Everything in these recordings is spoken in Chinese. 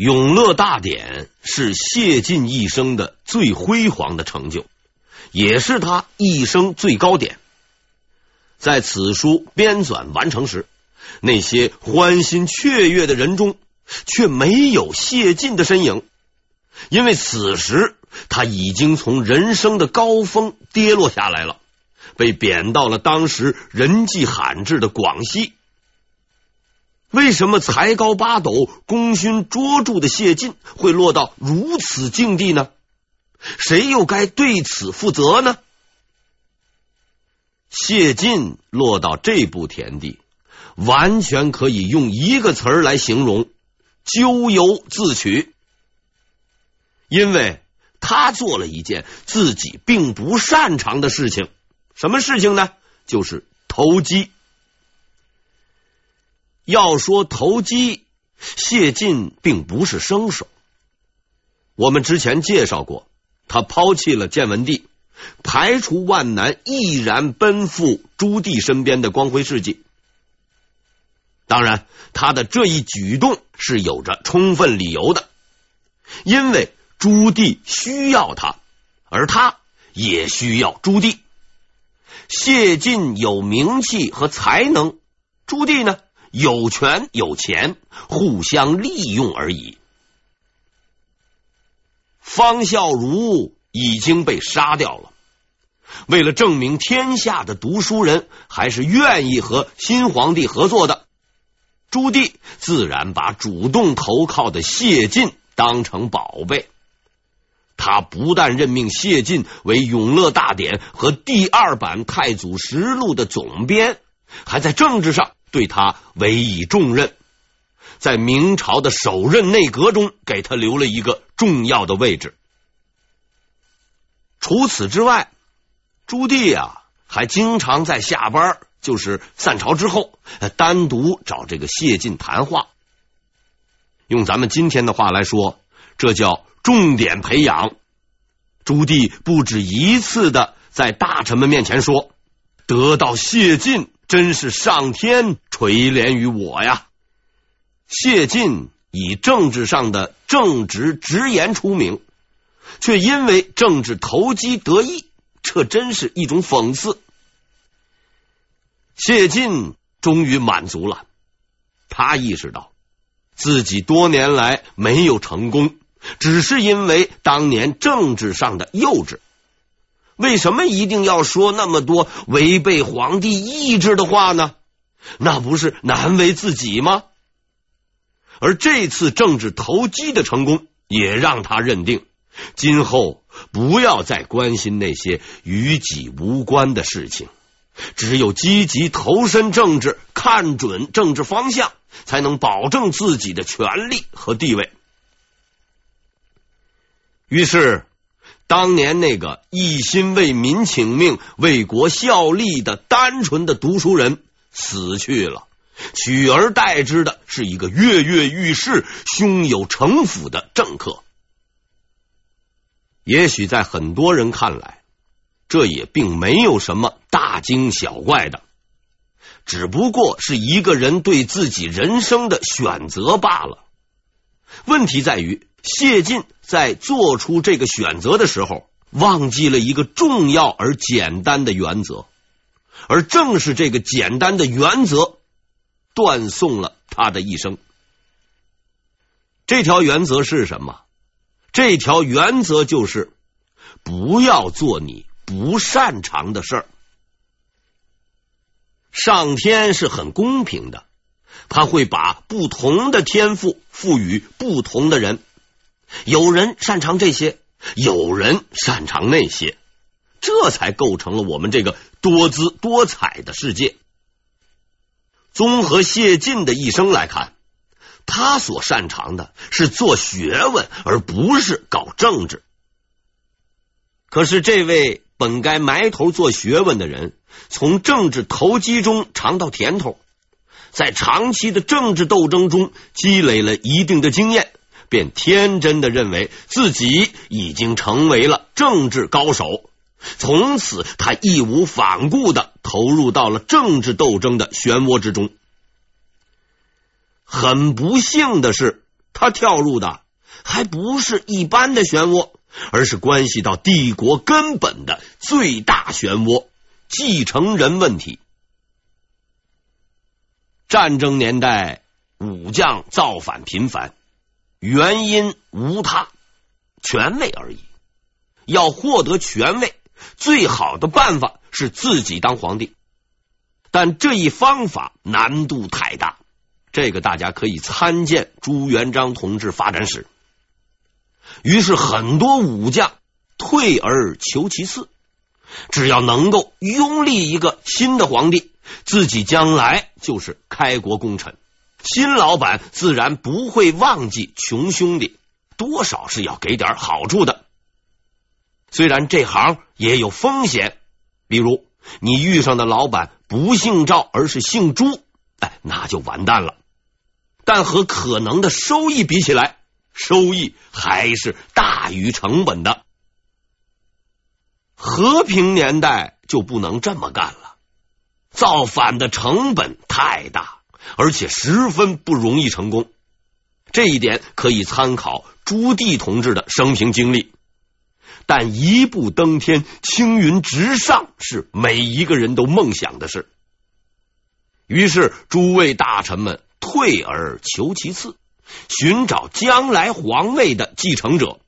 永乐大典是谢晋一生的最辉煌的成就，也是他一生最高点。在此书编纂完成时，那些欢欣雀跃的人中，却没有谢晋的身影，因为此时他已经从人生的高峰跌落下来了，被贬到了当时人迹罕至的广西。为什么才高八斗、功勋卓著的谢晋会落到如此境地呢？谁又该对此负责呢？谢晋落到这步田地，完全可以用一个词儿来形容：咎由自取。因为他做了一件自己并不擅长的事情，什么事情呢？就是投机。要说投机，谢晋并不是生手。我们之前介绍过，他抛弃了建文帝，排除万难，毅然奔赴朱棣身边的光辉事迹。当然，他的这一举动是有着充分理由的，因为朱棣需要他，而他也需要朱棣。谢晋有名气和才能，朱棣呢？有权有钱，互相利用而已。方孝孺已经被杀掉了，为了证明天下的读书人还是愿意和新皇帝合作的，朱棣自然把主动投靠的谢晋当成宝贝。他不但任命谢晋为《永乐大典》和第二版《太祖实录》的总编，还在政治上。对他委以重任，在明朝的首任内阁中给他留了一个重要的位置。除此之外，朱棣啊还经常在下班，就是散朝之后，单独找这个谢晋谈话。用咱们今天的话来说，这叫重点培养。朱棣不止一次的在大臣们面前说，得到谢晋。真是上天垂怜于我呀！谢晋以政治上的正直直言出名，却因为政治投机得意，这真是一种讽刺。谢晋终于满足了，他意识到自己多年来没有成功，只是因为当年政治上的幼稚。为什么一定要说那么多违背皇帝意志的话呢？那不是难为自己吗？而这次政治投机的成功，也让他认定今后不要再关心那些与己无关的事情，只有积极投身政治，看准政治方向，才能保证自己的权利和地位。于是。当年那个一心为民请命、为国效力的单纯的读书人死去了，取而代之的是一个跃跃欲试、胸有城府的政客。也许在很多人看来，这也并没有什么大惊小怪的，只不过是一个人对自己人生的选择罢了。问题在于。谢晋在做出这个选择的时候，忘记了一个重要而简单的原则，而正是这个简单的原则断送了他的一生。这条原则是什么？这条原则就是不要做你不擅长的事儿。上天是很公平的，他会把不同的天赋赋予不同的人。有人擅长这些，有人擅长那些，这才构成了我们这个多姿多彩的世界。综合谢晋的一生来看，他所擅长的是做学问，而不是搞政治。可是，这位本该埋头做学问的人，从政治投机中尝到甜头，在长期的政治斗争中积累了一定的经验。便天真的认为自己已经成为了政治高手，从此他义无反顾的投入到了政治斗争的漩涡之中。很不幸的是，他跳入的还不是一般的漩涡，而是关系到帝国根本的最大漩涡——继承人问题。战争年代，武将造反频繁，原因无他，权位而已。要获得权位，最好的办法是自己当皇帝，但这一方法难度太大。这个大家可以参见朱元璋同志发展史。于是很多武将退而求其次，只要能够拥立一个新的皇帝，自己将来就是开国功臣。新老板自然不会忘记穷兄弟，多少是要给点好处的。虽然这行也有风险，比如你遇上的老板不姓赵，而是姓朱，哎，那就完蛋了。但和可能的收益比起来，收益还是大于成本的。和平年代就不能这么干了，造反的成本太大，而且十分不容易成功。这一点可以参考朱棣同志的生平经历。但一步登天、青云直上是每一个人都梦想的事。于是诸位大臣们。退而求其次，寻找将来皇位的继承者，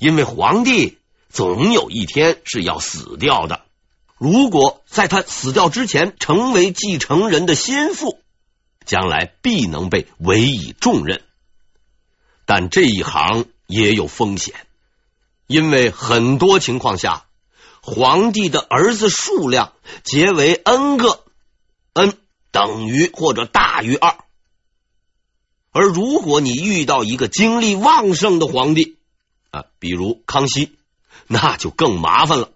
因为皇帝总有一天是要死掉的。如果在他死掉之前成为继承人的心腹，将来必能被委以重任。但这一行也有风险，因为很多情况下，皇帝的儿子数量皆为 n 个 n。等于或者大于二，而如果你遇到一个精力旺盛的皇帝啊，比如康熙，那就更麻烦了。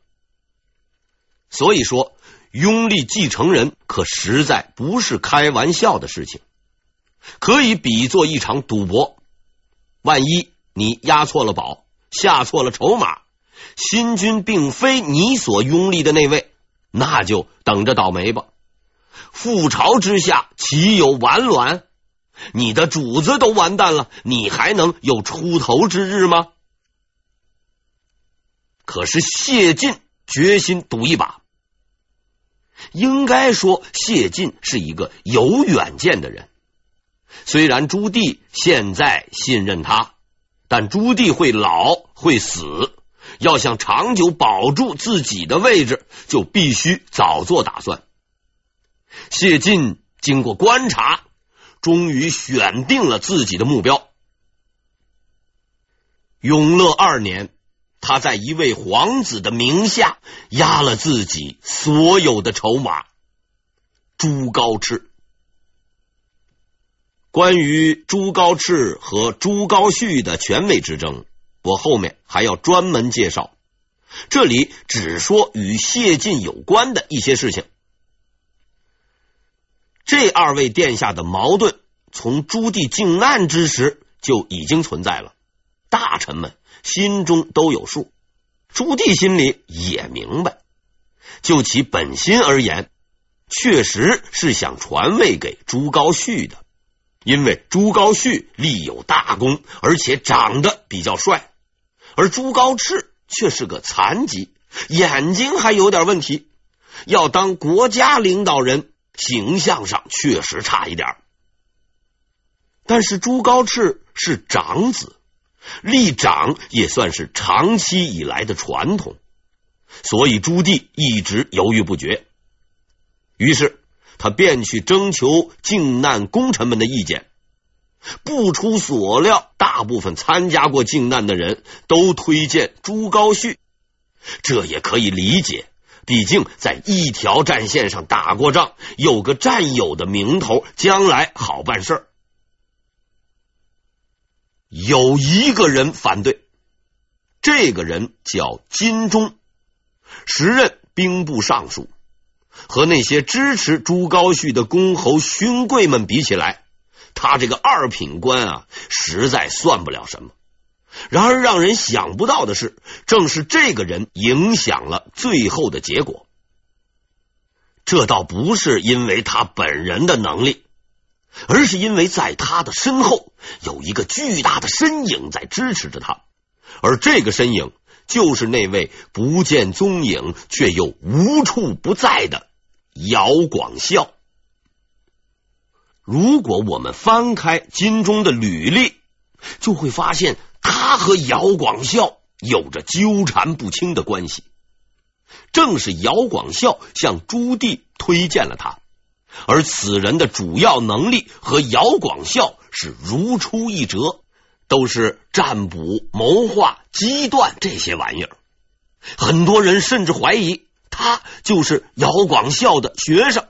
所以说，拥立继承人可实在不是开玩笑的事情，可以比作一场赌博。万一你押错了宝，下错了筹码，新君并非你所拥立的那位，那就等着倒霉吧。覆巢之下，岂有完卵？你的主子都完蛋了，你还能有出头之日吗？可是谢晋决心赌一把。应该说，谢晋是一个有远见的人。虽然朱棣现在信任他，但朱棣会老会死，要想长久保住自己的位置，就必须早做打算。谢晋经过观察，终于选定了自己的目标。永乐二年，他在一位皇子的名下押了自己所有的筹码——朱高炽。关于朱高炽和朱高煦的权位之争，我后面还要专门介绍。这里只说与谢晋有关的一些事情。这二位殿下的矛盾，从朱棣靖难之时就已经存在了，大臣们心中都有数，朱棣心里也明白。就其本心而言，确实是想传位给朱高煦的，因为朱高煦立有大功，而且长得比较帅，而朱高炽却是个残疾，眼睛还有点问题，要当国家领导人。形象上确实差一点，但是朱高炽是长子，立长也算是长期以来的传统，所以朱棣一直犹豫不决。于是他便去征求靖难功臣们的意见，不出所料，大部分参加过靖难的人都推荐朱高煦，这也可以理解。毕竟在一条战线上打过仗，有个战友的名头，将来好办事儿。有一个人反对，这个人叫金钟，时任兵部尚书。和那些支持朱高煦的公侯勋贵们比起来，他这个二品官啊，实在算不了什么。然而，让人想不到的是，正是这个人影响了最后的结果。这倒不是因为他本人的能力，而是因为在他的身后有一个巨大的身影在支持着他，而这个身影就是那位不见踪影却又无处不在的姚广孝。如果我们翻开金钟的履历，就会发现他和姚广孝有着纠缠不清的关系。正是姚广孝向朱棣推荐了他。而此人的主要能力和姚广孝是如出一辙，都是占卜、谋划、机断这些玩意儿。很多人甚至怀疑他就是姚广孝的学生。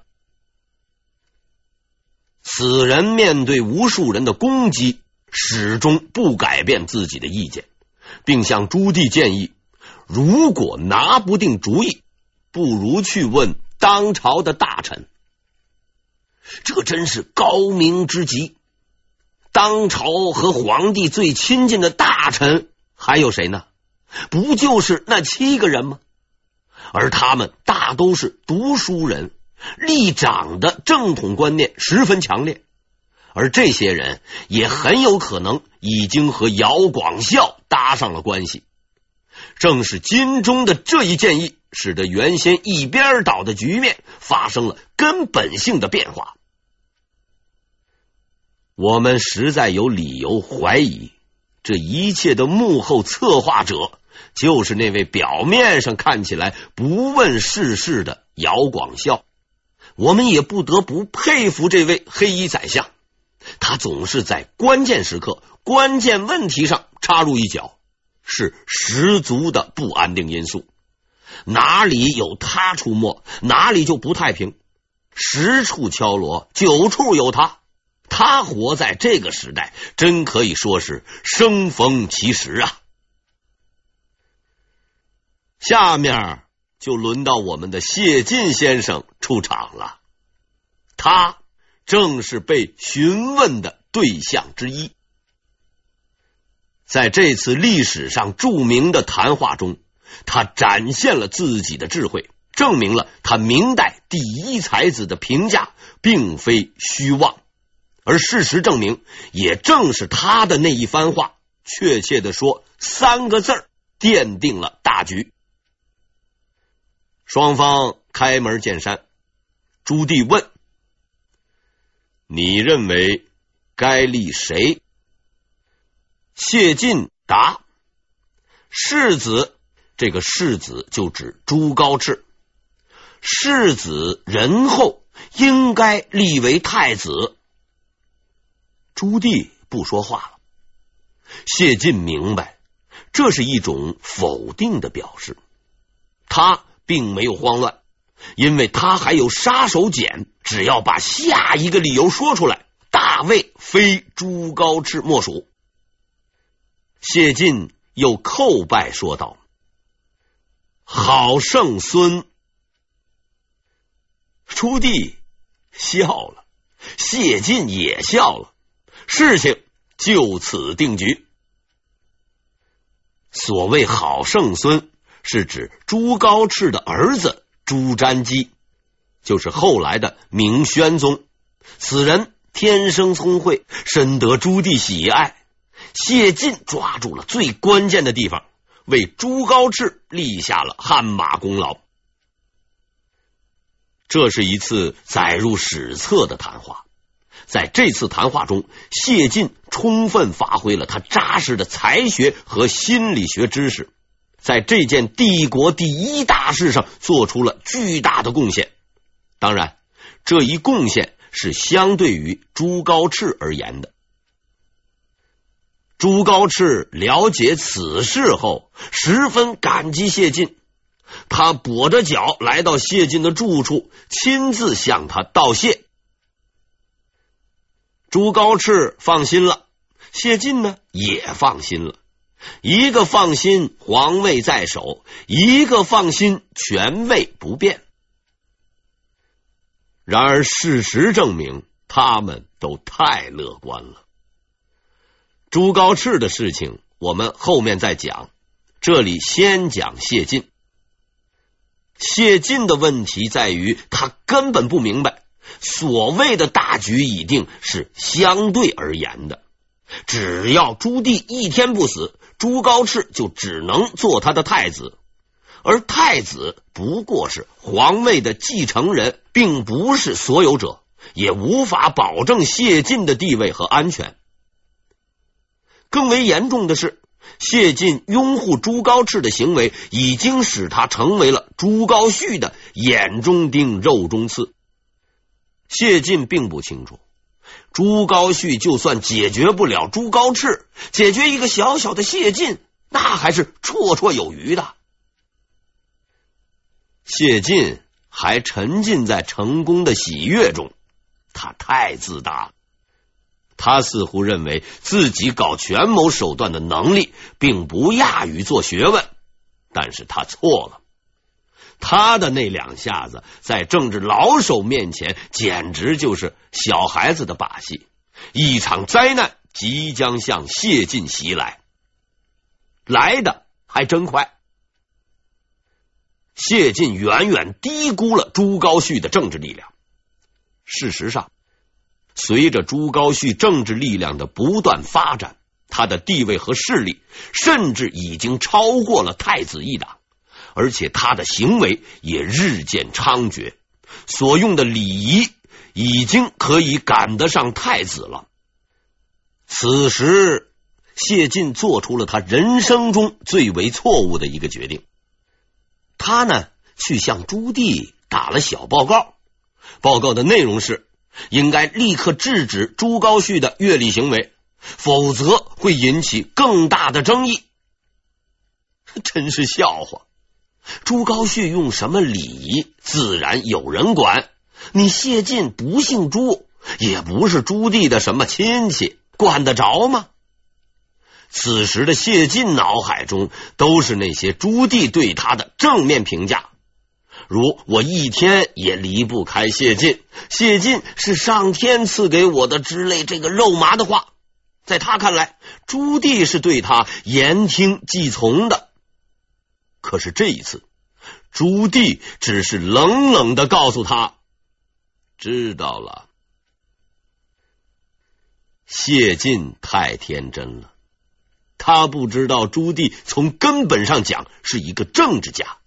此人面对无数人的攻击，始终不改变自己的意见，并向朱棣建议：如果拿不定主意，不如去问当朝的大臣。这真是高明之极。当朝和皇帝最亲近的大臣还有谁呢？不就是那七个人吗？而他们大都是读书人，立长的正统观念十分强烈，而这些人也很有可能已经和姚广孝搭上了关系。正是金钟的这一建议，使得原先一边倒的局面发生了根本性的变化。我们实在有理由怀疑，这一切的幕后策划者就是那位表面上看起来不问世事的姚广孝。我们也不得不佩服这位黑衣宰相，他总是在关键时刻、关键问题上插入一脚，是十足的不安定因素。哪里有他出没，哪里就不太平。十处敲锣，九处有他。他活在这个时代，真可以说是生逢其时啊！下面就轮到我们的谢晋先生出场了，他正是被询问的对象之一。在这次历史上著名的谈话中，他展现了自己的智慧，证明了他明代第一才子的评价并非虚妄。而事实证明，也正是他的那一番话，确切的说，三个字儿奠定了大局。双方开门见山，朱棣问：“你认为该立谁？”谢晋答：“世子，这个世子就指朱高炽。世子仁厚，应该立为太子。”朱棣不说话了，谢晋明白这是一种否定的表示，他并没有慌乱，因为他还有杀手锏，只要把下一个理由说出来，大魏非朱高炽莫属。谢晋又叩拜说道：“好圣孙！”朱棣笑了，谢晋也笑了。事情就此定局。所谓好圣孙，是指朱高炽的儿子朱瞻基，就是后来的明宣宗。此人天生聪慧，深得朱棣喜爱。谢晋抓住了最关键的地方，为朱高炽立下了汗马功劳。这是一次载入史册的谈话。在这次谈话中，谢晋充分发挥了他扎实的才学和心理学知识，在这件帝国第一大事上做出了巨大的贡献。当然，这一贡献是相对于朱高炽而言的。朱高炽了解此事后，十分感激谢晋，他跛着脚来到谢晋的住处，亲自向他道谢。朱高炽放心了，谢晋呢也放心了。一个放心皇位在手，一个放心权位不变。然而事实证明，他们都太乐观了。朱高炽的事情我们后面再讲，这里先讲谢晋。谢晋的问题在于，他根本不明白。所谓的大局已定是相对而言的。只要朱棣一天不死，朱高炽就只能做他的太子，而太子不过是皇位的继承人，并不是所有者，也无法保证谢晋的地位和安全。更为严重的是，谢晋拥护朱高炽的行为，已经使他成为了朱高煦的眼中钉、肉中刺。谢晋并不清楚。朱高煦就算解决不了朱高炽，解决一个小小的谢晋，那还是绰绰有余的。谢晋还沉浸在成功的喜悦中，他太自大了，他似乎认为自己搞权谋手段的能力并不亚于做学问，但是他错了。他的那两下子在政治老手面前简直就是小孩子的把戏，一场灾难即将向谢晋袭来，来的还真快。谢晋远远低估了朱高煦的政治力量。事实上，随着朱高煦政治力量的不断发展，他的地位和势力甚至已经超过了太子一党。而且他的行为也日渐猖獗，所用的礼仪已经可以赶得上太子了。此时，谢晋做出了他人生中最为错误的一个决定。他呢，去向朱棣打了小报告，报告的内容是应该立刻制止朱高煦的越礼行为，否则会引起更大的争议。真是笑话。朱高煦用什么礼仪，自然有人管。你谢晋不姓朱，也不是朱棣的什么亲戚，管得着吗？此时的谢晋脑海中都是那些朱棣对他的正面评价，如“我一天也离不开谢晋”，“谢晋是上天赐给我的”之类这个肉麻的话。在他看来，朱棣是对他言听计从的。可是这一次，朱棣只是冷冷的告诉他：“知道了。”谢晋太天真了，他不知道朱棣从根本上讲是一个政治家，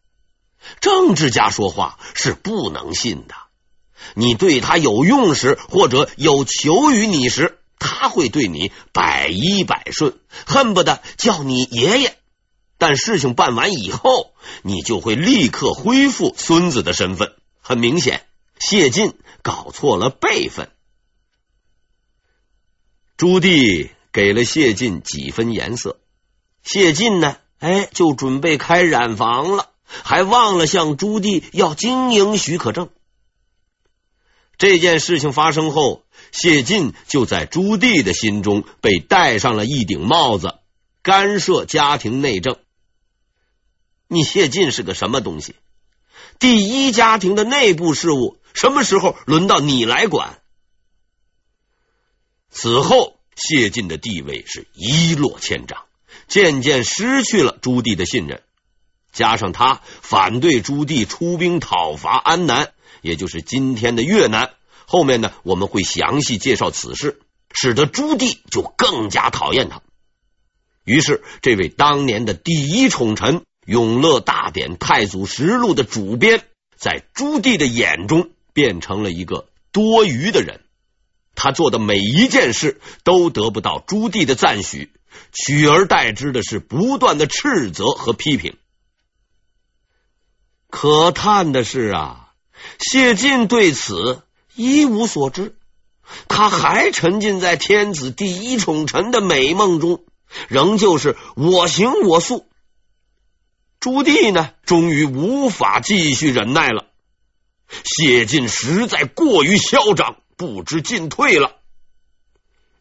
政治家说话是不能信的。你对他有用时，或者有求于你时，他会对你百依百顺，恨不得叫你爷爷。但事情办完以后，你就会立刻恢复孙子的身份。很明显，谢晋搞错了辈分。朱棣给了谢晋几分颜色，谢晋呢，哎，就准备开染坊了，还忘了向朱棣要经营许可证。这件事情发生后，谢晋就在朱棣的心中被戴上了一顶帽子，干涉家庭内政。你谢晋是个什么东西？第一家庭的内部事务什么时候轮到你来管？此后，谢晋的地位是一落千丈，渐渐失去了朱棣的信任。加上他反对朱棣出兵讨伐安南，也就是今天的越南。后面呢，我们会详细介绍此事，使得朱棣就更加讨厌他。于是，这位当年的第一宠臣。《永乐大典太祖实录》的主编，在朱棣的眼中变成了一个多余的人。他做的每一件事都得不到朱棣的赞许，取而代之的是不断的斥责和批评。可叹的是啊，谢晋对此一无所知，他还沉浸在天子第一宠臣的美梦中，仍旧是我行我素。朱棣呢，终于无法继续忍耐了。谢晋实在过于嚣张，不知进退了。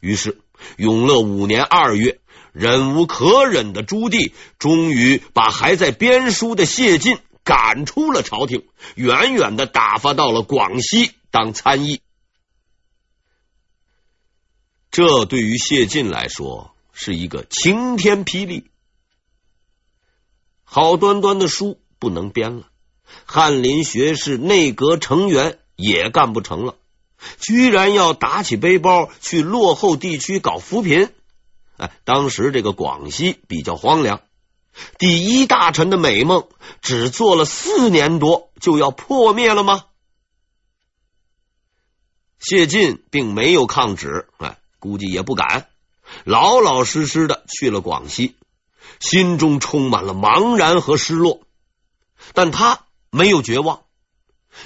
于是，永乐五年二月，忍无可忍的朱棣终于把还在编书的谢晋赶出了朝廷，远远的打发到了广西当参议。这对于谢晋来说是一个晴天霹雳。好端端的书不能编了，翰林学士内阁成员也干不成了，居然要打起背包去落后地区搞扶贫。哎，当时这个广西比较荒凉，第一大臣的美梦只做了四年多，就要破灭了吗？谢晋并没有抗旨，哎，估计也不敢，老老实实的去了广西，心中充满了茫然和失落。但他没有绝望，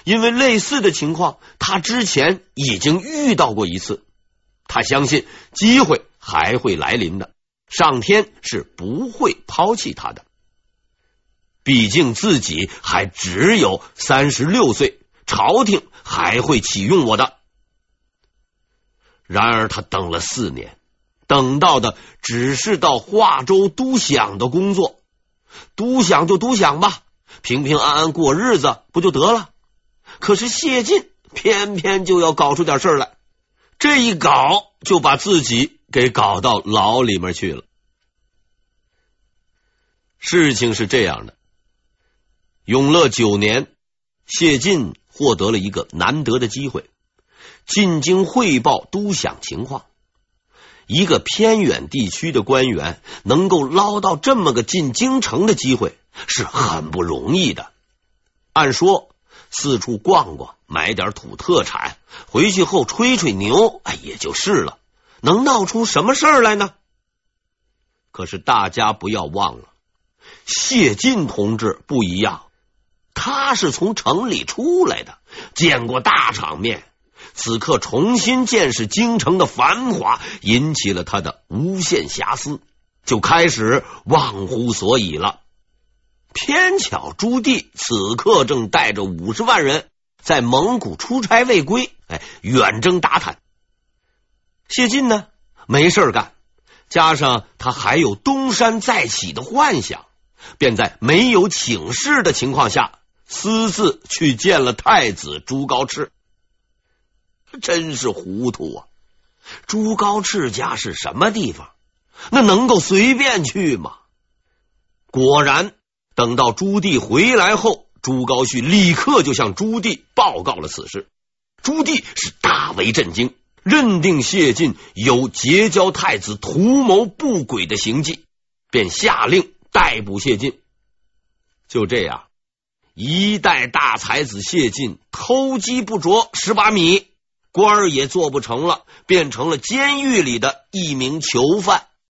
因为类似的情况他之前已经遇到过一次，他相信机会还会来临的，上天是不会抛弃他的。毕竟自己还只有三十六岁，朝廷还会启用我的。然而，他等了四年，等到的只是到化州督饷的工作。督饷就督饷吧，平平安安过日子不就得了？可是谢晋偏偏就要搞出点事儿来，这一搞就把自己给搞到牢里面去了。事情是这样的：永乐九年，谢晋获得了一个难得的机会。进京汇报督饗情况，一个偏远地区的官员能够捞到这么个进京城的机会是很不容易的。按说四处逛逛，买点土特产，回去后吹吹牛，哎，也就是了。能闹出什么事儿来呢？可是大家不要忘了，谢晋同志不一样，他是从城里出来的，见过大场面。此刻重新见识京城的繁华，引起了他的无限遐思，就开始忘乎所以了。偏巧朱棣此刻正带着五十万人在蒙古出差未归，哎，远征打探。谢晋呢，没事干，加上他还有东山再起的幻想，便在没有请示的情况下，私自去见了太子朱高炽。真是糊涂啊！朱高炽家是什么地方？那能够随便去吗？果然，等到朱棣回来后，朱高煦立刻就向朱棣报告了此事。朱棣是大为震惊，认定谢晋有结交太子、图谋不轨的行迹，便下令逮捕谢晋。就这样，一代大才子谢晋偷鸡不着蚀把米。官儿也做不成了，变成了监狱里的一名囚犯。